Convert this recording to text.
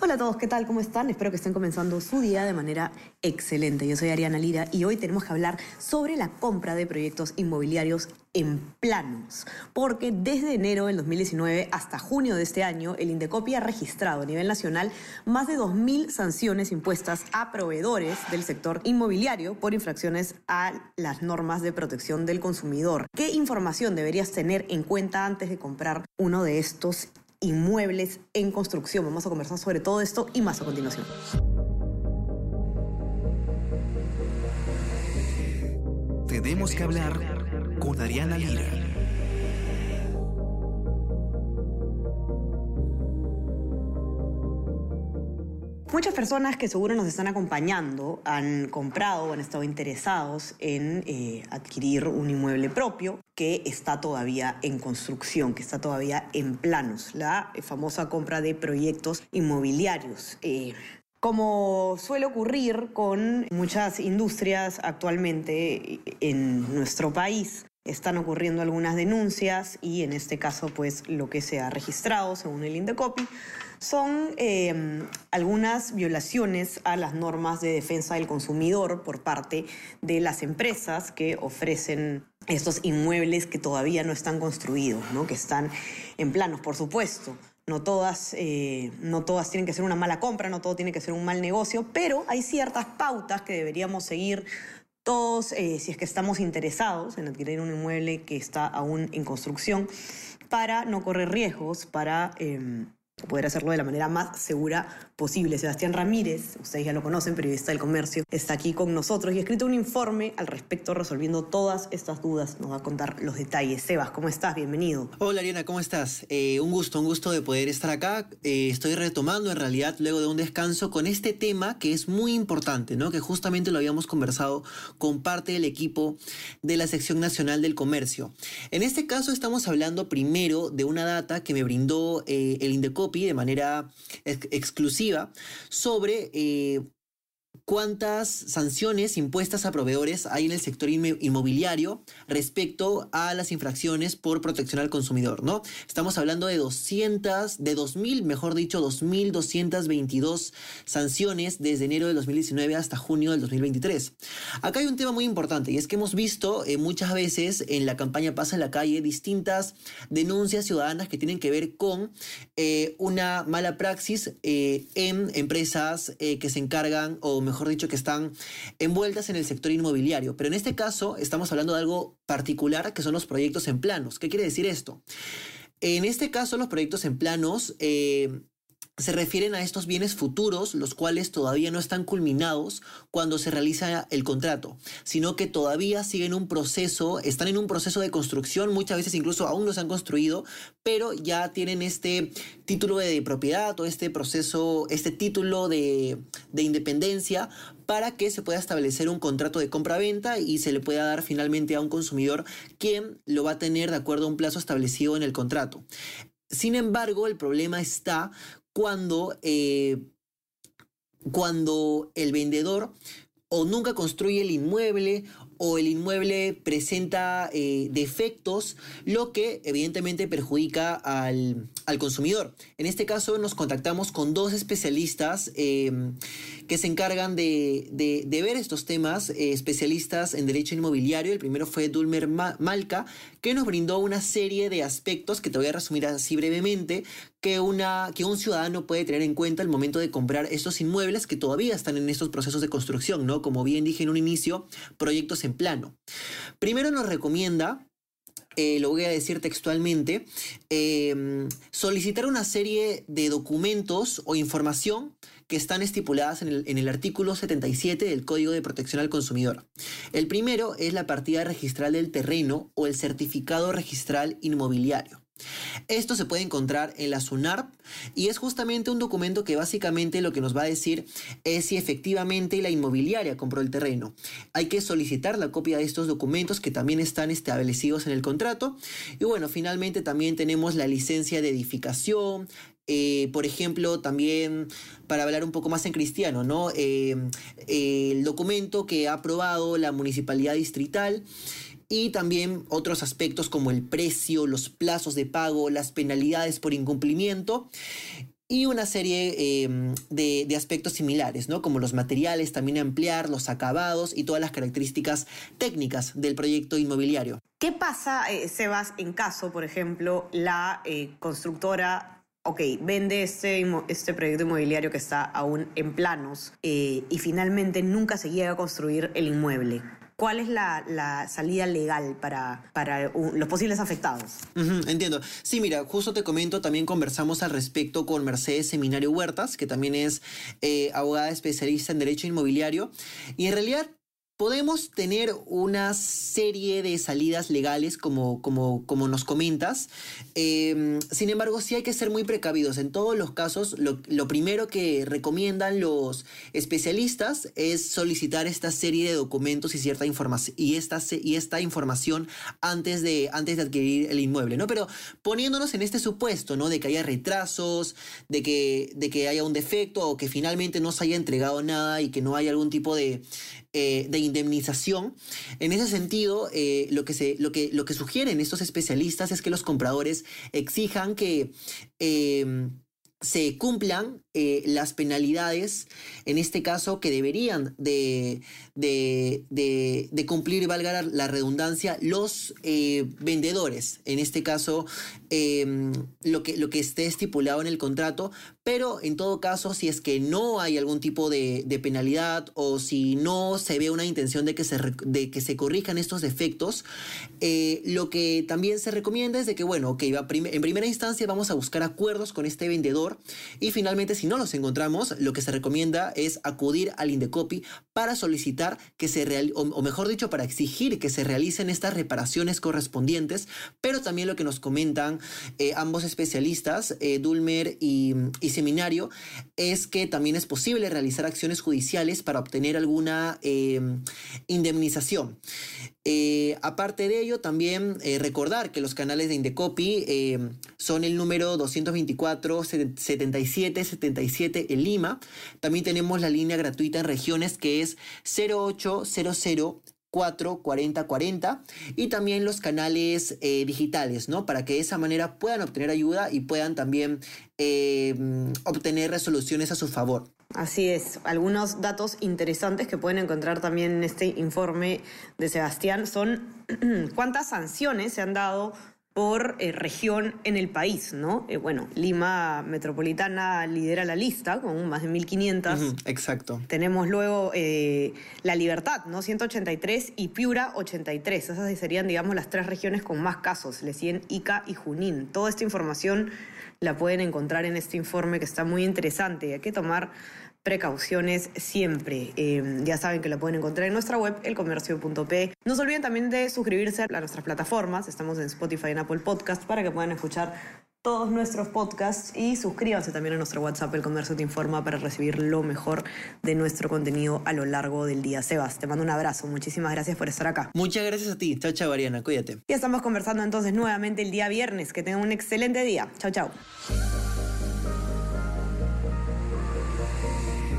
Hola a todos, ¿qué tal? ¿Cómo están? Espero que estén comenzando su día de manera excelente. Yo soy Ariana Lira y hoy tenemos que hablar sobre la compra de proyectos inmobiliarios en planos, porque desde enero del 2019 hasta junio de este año, el Indecopi ha registrado a nivel nacional más de 2.000 sanciones impuestas a proveedores del sector inmobiliario por infracciones a las normas de protección del consumidor. ¿Qué información deberías tener en cuenta antes de comprar uno de estos inmuebles en construcción. Vamos a conversar sobre todo esto y más a continuación. Tenemos que hablar con Ariana Lira. Muchas personas que seguro nos están acompañando han comprado o han estado interesados en eh, adquirir un inmueble propio que está todavía en construcción, que está todavía en planos, la famosa compra de proyectos inmobiliarios. Eh, como suele ocurrir con muchas industrias actualmente en nuestro país, están ocurriendo algunas denuncias y en este caso pues lo que se ha registrado según el Indecopi son eh, algunas violaciones a las normas de defensa del consumidor por parte de las empresas que ofrecen estos inmuebles que todavía no están construidos, ¿no? que están en planos, por supuesto. No todas, eh, no todas tienen que ser una mala compra, no todo tiene que ser un mal negocio, pero hay ciertas pautas que deberíamos seguir todos, eh, si es que estamos interesados en adquirir un inmueble que está aún en construcción, para no correr riesgos, para em, poder hacerlo de la manera más segura posible. Sebastián Ramírez, ustedes ya lo conocen, periodista del comercio, está aquí con nosotros y ha escrito un informe al respecto resolviendo todas estas dudas. Nos va a contar los detalles. Sebas, ¿cómo estás? Bienvenido. Hola Ariana, ¿cómo estás? Eh, un gusto, un gusto de poder estar acá. Eh, estoy retomando en realidad luego de un descanso con este tema que es muy importante, ¿no? Que justamente lo habíamos conversado con parte del equipo de la sección nacional del comercio. En este caso estamos hablando primero de una data que me brindó eh, el De manera exclusiva sobre eh, cuántas sanciones impuestas a proveedores hay en el sector inmobiliario respecto a las infracciones por protección al consumidor, ¿no? Estamos hablando de 200, de 2.000, mejor dicho, 2.222 sanciones desde enero del 2019 hasta junio del 2023. Acá hay un tema muy importante y es que hemos visto eh, muchas veces en la campaña Pasa en la calle distintas denuncias ciudadanas que tienen que ver con eh, una mala praxis eh, en empresas que se encargan o mejor mejor dicho, que están envueltas en el sector inmobiliario. Pero en este caso estamos hablando de algo particular que son los proyectos en planos. ¿Qué quiere decir esto? En este caso, los proyectos en planos eh, se refieren a estos bienes futuros, los cuales todavía no están culminados cuando se realiza el contrato, sino que todavía siguen un proceso, están en un proceso de construcción, muchas veces incluso aún no se han construido, pero ya tienen este título de propiedad o este proceso, este título de, de independencia para que se pueda establecer un contrato de compra-venta y se le pueda dar finalmente a un consumidor quien lo va a tener de acuerdo a un plazo establecido en el contrato. Sin embargo, el problema está cuando, eh, cuando el vendedor o nunca construye el inmueble o el inmueble presenta eh, defectos, lo que evidentemente perjudica al, consumidor. En este caso nos contactamos con dos especialistas em, que se encargan de, ver estos temas, eh, especialistas en derecho inmobiliario. El primero fue Dulmer Malca, que nos brindó una serie de aspectos que te voy a resumir así brevemente, que, una, que un ciudadano puede tener en cuenta al momento de comprar estos inmuebles que todavía están en estos procesos de construcción, ¿no? Como bien dije en un inicio, proyectos en plano. Primero nos recomienda eh, lo voy a decir textualmente, em, solicitar una serie de documentos o información que están estipuladas en el, en el, artículo 77 del Código de Protección al Consumidor. El primero es la partida registral del terreno o el certificado registral inmobiliario. Esto se puede encontrar en la SUNARP y es justamente un documento que básicamente lo que nos va a decir es si efectivamente la inmobiliaria compró el terreno. Hay que solicitar la copia de estos documentos que también están establecidos en el contrato. Y bueno, finalmente también tenemos la licencia de edificación, eh, por ejemplo, también para hablar un poco más en cristiano, ¿no? Eh, el documento que ha aprobado la municipalidad distrital y también otros aspectos como el precio, los plazos de pago, las penalidades por incumplimiento y una serie em, de, aspectos similares, ¿no? Como los materiales, también ampliar los acabados y todas las características técnicas del proyecto inmobiliario. ¿Qué pasa, eh, Sebas, en caso, por ejemplo, la eh, constructora, ok, vende este, este proyecto inmobiliario que está aún en planos eh, y finalmente nunca se llega a construir el inmueble? ¿Cuál es la, salida legal para, para los posibles afectados? entiendo. Sí, mira, justo te comento, también conversamos al respecto con Mercedes Seminario Huertas, que también es eh, abogada especialista en derecho inmobiliario. Y en realidad podemos tener una serie de salidas legales, como, como, como nos comentas. Em, sin embargo, sí hay que ser muy precavidos. En todos los casos, lo, primero que recomiendan los especialistas es solicitar esta serie de documentos y cierta información y esta, y esta información antes de, antes de adquirir el inmueble, ¿no? Pero poniéndonos en este supuesto, ¿no? De que haya retrasos, de que, de que haya un defecto o que finalmente no se haya entregado nada y que no haya algún tipo de eh, de indemnización. En ese sentido, eh, lo, que se, lo, que, lo que sugieren estos especialistas es que los compradores exijan que eh, se cumplan eh, las penalidades, en este caso, que deberían de, de, de, cumplir, valga la redundancia, los vendedores. En este caso, em, lo, que, lo que esté estipulado en el contrato, pero en todo caso, si es que no hay algún tipo de, penalidad o si no se ve una intención de que se, de que se corrijan estos defectos, eh, lo que también se recomienda es de que, bueno, ok, en primera instancia vamos a buscar acuerdos con este vendedor y finalmente, si no los encontramos, lo que se recomienda es acudir al Indecopi para solicitar que se real, o, mejor dicho, para exigir que se realicen estas reparaciones correspondientes, pero también lo que nos comentan eh, ambos especialistas, eh, Dulmer y, Seminario, es que también es posible realizar acciones judiciales para obtener alguna eh, indemnización. aparte de ello, también recordar que los canales de Indecopi son el número 224 77 77 en Lima. También tenemos la línea gratuita en regiones que es 0800 4 40 40 y también los canales eh, digitales, ¿no? Para que de esa manera puedan obtener ayuda y puedan también eh, obtener resoluciones a su favor. Así es, algunos datos interesantes que pueden encontrar también en este informe de Sebastián son cuántas sanciones se han dado por eh, región en el país, ¿no? Eh, bueno, Lima Metropolitana lidera la lista con más de 1.500. exacto. Tenemos luego eh, La Libertad, ¿no? 183 y Piura 83. Esas serían, digamos, las tres regiones con más casos. Le siguen Ica y Junín. Toda esta información la pueden encontrar en este informe que está muy interesante. Hay que tomar precauciones siempre. Eh, ya saben que la pueden encontrar en nuestra web, elcomercio.p. No se olviden también de suscribirse a nuestras plataformas. Estamos en Spotify y en Apple Podcast para que puedan escuchar todos nuestros podcasts y suscríbanse también a nuestro WhatsApp El Comercio Te Informa para recibir lo mejor de nuestro contenido a lo largo del día. Sebas, te mando un abrazo. Muchísimas gracias por estar acá. Muchas gracias a ti. Chao, chao, Ariana. Cuídate. Y estamos conversando entonces nuevamente el día viernes. Que tengan un excelente día. Chao, chao.